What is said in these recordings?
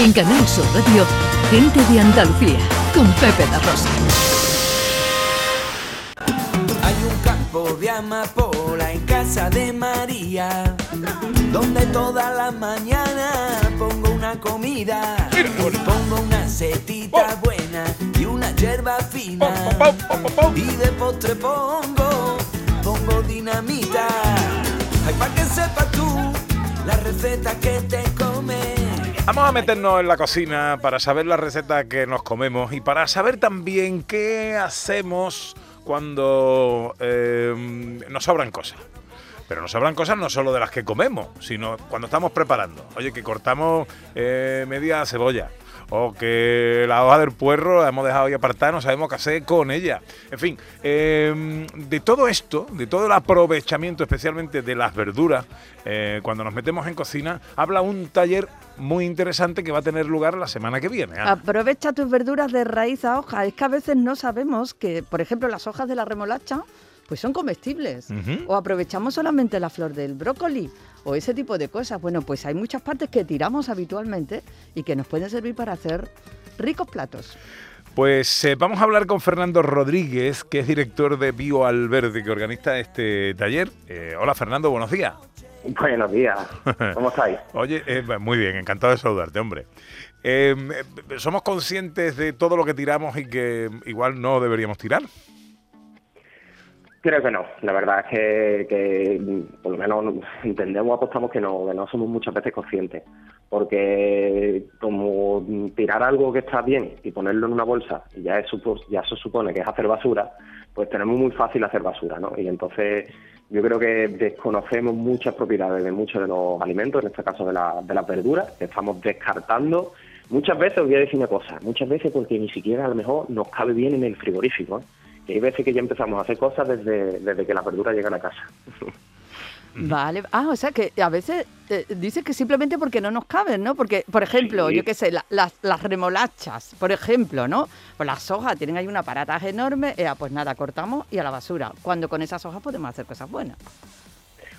En Canal Sur Radio, Gente de Andalucía, con Pepe La Rosa. Hay un campo de amapola en casa de María, donde toda la mañana pongo una comida, pongo una setita buena y una hierba fina, y de postre pongo, pongo dinamita, ay pa' que sepas tú la receta que te comes. Vamos a meternos en la cocina para saber la receta que nos comemos y para saber también qué hacemos cuando eh, nos sobran cosas. Pero nos sobran cosas no solo de las que comemos, sino cuando estamos preparando. Oye, que cortamos eh, media cebolla. O que la hoja del puerro la hemos dejado ahí apartada, no sabemos qué hacer con ella. En fin, eh, de todo esto, de todo el aprovechamiento, especialmente de las verduras, eh, cuando nos metemos en cocina, habla un taller muy interesante que va a tener lugar la semana que viene. Aprovecha tus verduras de raíz a hoja. Es que a veces no sabemos que, por ejemplo, las hojas de la remolacha pues son comestibles. O aprovechamos solamente la flor del brócoli o ese tipo de cosas. Bueno, pues hay muchas partes que tiramos habitualmente y que nos pueden servir para hacer ricos platos. Pues eh, vamos a hablar con Fernando Rodríguez, que es director de Bio Alverde, que organiza este taller. Eh, hola Fernando, buenos días. Buenos días, ¿cómo estáis? Oye, eh, muy bien, encantado de saludarte, hombre. ¿Somos conscientes de todo lo que tiramos y que igual no deberíamos tirar? Creo que no, la verdad es que, por lo menos entendemos, apostamos que no, que no somos muchas veces conscientes, porque como tirar algo que está bien y ponerlo en una bolsa, y ya eso, ya eso supone que es hacer basura, pues tenemos muy fácil hacer basura, ¿no? Y entonces yo creo que desconocemos muchas propiedades de muchos de los alimentos, en este caso de, la, de las verduras, que estamos descartando. Muchas veces os voy a decir una cosa, muchas veces porque ni siquiera a lo mejor nos cabe bien en el frigorífico, ¿eh? Hay veces que ya empezamos a hacer cosas desde, desde que la verdura llega a la casa. Vale. Ah, o sea que a veces eh, que simplemente porque no nos caben, ¿no? Porque, por ejemplo, Sí. yo qué sé, la- las, las remolachas, por ejemplo, ¿no? Pues las hojas tienen ahí un aparataje enorme, eh, pues nada, cortamos y a la basura. Cuando con esas hojas podemos hacer cosas buenas.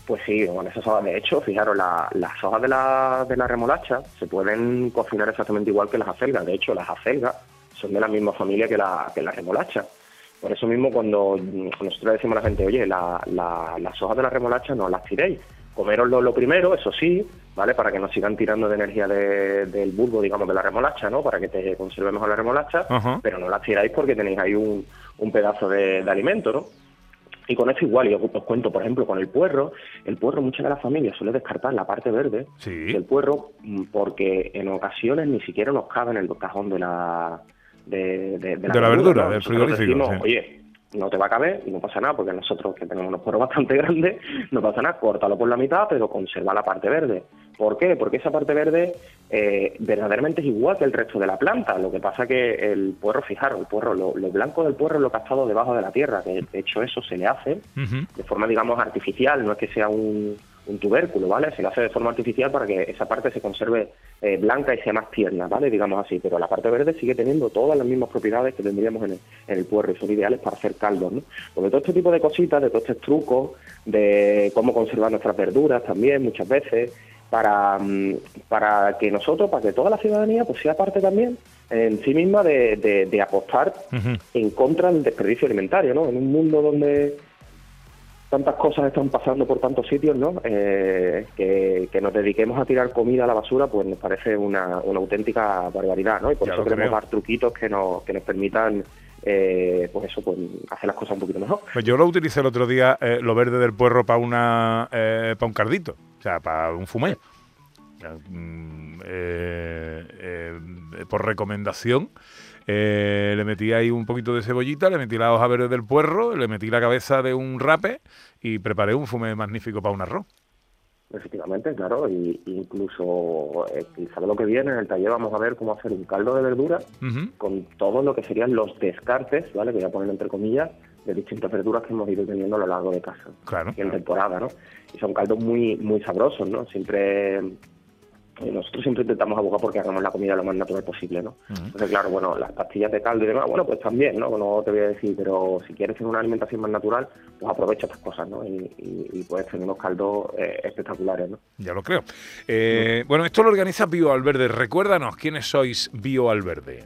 Pues sí, con esas hojas, de hecho, fijaros, la- las hojas de la, de la remolacha se pueden cocinar exactamente igual que las acelgas. De hecho, las acelgas son de la misma familia que la, que la remolacha. Por eso mismo, cuando nosotros le decimos a la gente, oye, la- la- las hojas de la remolacha no las tiréis, coméroslo lo primero, eso sí, ¿vale? Para que no sigan tirando de energía de- del bulbo, digamos, de la remolacha, ¿no? Para que te conserve mejor la remolacha, pero no las tiráis porque tenéis ahí un, un pedazo de, de alimento, ¿no? Y con esto igual, yo os cuento, por ejemplo, con el puerro, el puerro muchas de las familias suele descartar la parte verde Sí. del puerro mm, porque en ocasiones ni siquiera nos cabe en el cajón de la de, de- de De la verdura, del frigorífico, decimos, sí. Oye, no te va a caber y no pasa nada porque nosotros que tenemos unos puerros bastante grandes, no pasa nada, córtalo por la mitad, pero conserva la parte verde. ¿Por qué? Porque esa parte verde eh, verdaderamente es igual que el resto de la planta. Lo que pasa que el puerro, fijaros, el puerro, lo, lo blanco del puerro es lo que ha estado debajo de la tierra, que de hecho eso se le hace de forma, digamos, artificial, no es que sea un, un tubérculo, ¿vale? Se lo hace de forma artificial para que esa parte se conserve eh, blanca y sea más tierna, ¿vale? Digamos así, pero la parte verde sigue teniendo todas las mismas propiedades que tendríamos en el, en el puerro y son ideales para hacer caldos, ¿no? Porque todo este tipo de cositas, de todos estos trucos, de cómo conservar nuestras verduras también muchas veces, para, mm, para que nosotros, para que toda la ciudadanía pues sea parte también en sí misma de, de- de apostar en contra del desperdicio alimentario, ¿no? En un mundo donde tantas cosas están pasando por tantos sitios, ¿no? Eh, que, que nos dediquemos a tirar comida a la basura, pues nos parece una, una auténtica barbaridad, ¿no? Y por Ya eso queremos creo. dar truquitos que nos, que nos permitan, eh, pues eso, pues hacer las cosas un poquito mejor. Pues yo lo utilicé el otro día, eh, lo verde del puerro, para una eh, para un cardito, o sea, para un fumé. Mm, eh, eh, por recomendación, eh, le metí ahí un poquito de cebollita, le metí la hoja verde del puerro, le metí la cabeza de un rape y preparé un fumé magnífico para un arroz. Efectivamente, claro, y incluso eh, quizá lo que viene en el taller vamos a ver cómo hacer un caldo de verdura con todo lo que serían los descartes, ¿vale? Que voy a poner entre comillas, de distintas verduras que hemos ido teniendo a lo largo de casa Claro, y en claro. temporada, ¿no? Y son caldos muy muy sabrosos, ¿no? Siempre nosotros siempre intentamos abogar porque hagamos la comida lo más natural posible, ¿no? Entonces, claro, bueno, las pastillas de caldo y demás, bueno, pues también, ¿no? No te voy a decir, pero si quieres tener una alimentación más natural, pues aprovecha estas cosas, ¿no? Y, y- y puedes tener unos caldos eh, espectaculares, ¿no? Ya lo creo. Eh, bueno, esto lo organiza BioAlverde. Recuérdanos quiénes sois BioAlverde.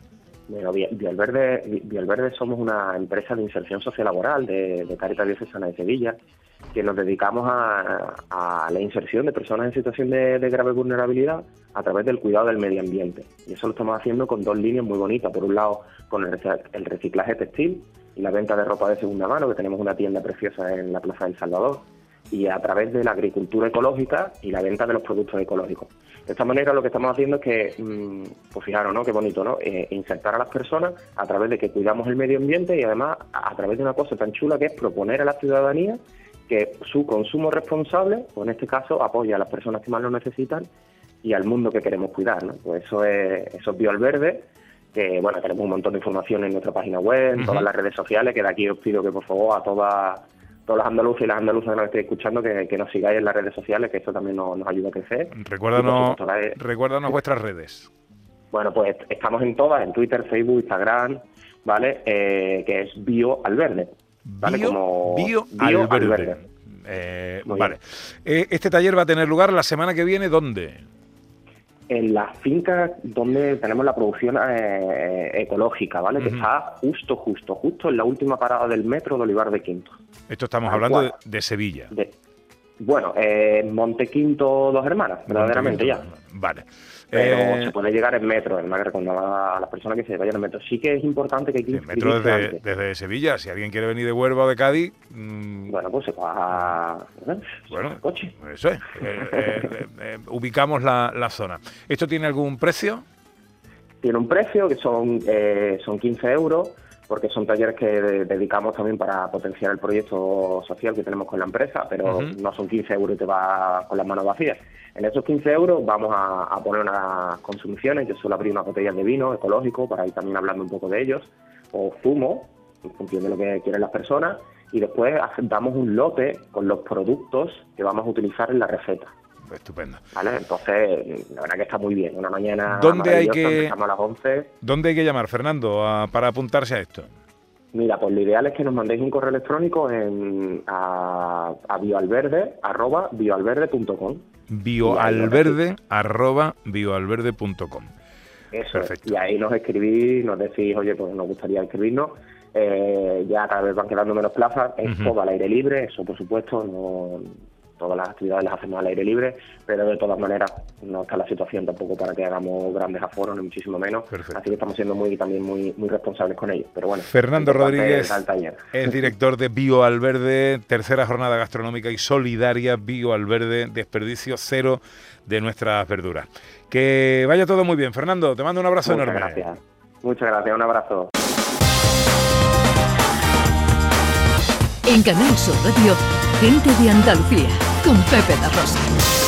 Bueno, Vi- Vialverde somos una empresa de inserción sociolaboral de, de Caritas Diocesana de Sevilla, que nos dedicamos a, a la inserción de personas en situación de, de grave vulnerabilidad a través del cuidado del medio ambiente. Y eso lo estamos haciendo con dos líneas muy bonitas. Por un lado, con el, el reciclaje textil y la venta de ropa de segunda mano, que tenemos una tienda preciosa en la Plaza del Salvador, y a través de la agricultura ecológica y la venta de los productos ecológicos. De esta manera lo que estamos haciendo es que, mm, pues fijaros, ¿no? Qué bonito, ¿no? Eh, insertar a las personas a través de que cuidamos el medio ambiente y además a través de una cosa tan chula que es proponer a la ciudadanía que su consumo responsable, o en este caso, apoya a las personas que más lo necesitan y al mundo que queremos cuidar, ¿no? Pues eso es, eso es Bioalverde, que bueno, tenemos un montón de información en nuestra página web, en todas las redes sociales, que de aquí os pido que por favor a todas todos los andaluces y las andaluzas que nos estéis escuchando que, que nos sigáis en las redes sociales, que esto también nos, nos ayuda a crecer. Recuérdanos, supuesto, recuérdanos vuestras redes. bueno, pues estamos en todas, en Twitter, Facebook, Instagram, ¿vale? Eh, que es BioAlverde, ¿vale? Bio, Como Bio. Alverde. Eh, vale. Eh, este taller va a tener lugar la semana que viene, ¿dónde? En la finca donde tenemos la producción eh, ecológica, ¿vale? Que está justo, justo, justo en la última parada del metro de Olivar de Quinto. Esto estamos hablando de, de Sevilla. De- bueno, eh, Monte Quinto Dos Hermanas, verdaderamente ya. Vale. Pero Eh, se puede llegar en metro, es más que recomendaba a las personas que se vayan en metro. Sí que es importante que hay que sí, metro desde, desde Sevilla. Si alguien quiere venir de Huelva o de Cádiz, mm, Bueno, pues se va bueno, en coche. eso es. Eh, eh, ubicamos la, la zona. ¿Esto tiene algún precio? Tiene un precio que son, eh, son 15 euros, porque son talleres que de- dedicamos también para potenciar el proyecto social que tenemos con la empresa, pero no son 15 euros y te vas con las manos vacías. En esos 15 euros vamos a, a poner unas consumiciones, yo suelo abrir unas botellas de vino ecológico para ir también hablando un poco de ellos, o zumo, en función de lo que quieren las personas, y después damos un lote con los productos que vamos a utilizar en la receta. Estupendo. ¿Vale? Entonces, la verdad que está muy bien. Una mañana ¿Dónde hay que- empezamos a las 11. ¿Dónde hay que llamar, Fernando, a- para apuntarse a esto? Mira, pues lo ideal es que nos mandéis un correo electrónico en, a, a bioalverde, arroba bioalverde.com. bioalverde arroba bioalverde.com. Eso Perfecto. es. Y ahí nos escribís, nos decís, oye, pues nos gustaría inscribirnos. Eh, ya cada vez van quedando menos plazas, es Ujú. todo al aire libre, eso por supuesto, no todas las actividades las hacemos al aire libre, pero de todas maneras no está la situación tampoco para que hagamos grandes aforos, ni muchísimo menos. Perfecto. Así que estamos siendo muy también muy muy responsables con ello. Pero bueno, Fernando Rodríguez es director de Bioalverde, tercera jornada gastronómica y solidaria Bioalverde, desperdicio cero de nuestras verduras. Que vaya todo muy bien, Fernando, te mando un abrazo Muchas enorme. gracias. Muchas gracias, un abrazo. En Canal Sur Radio, gente de Andalucía, con Pepe da Rosa.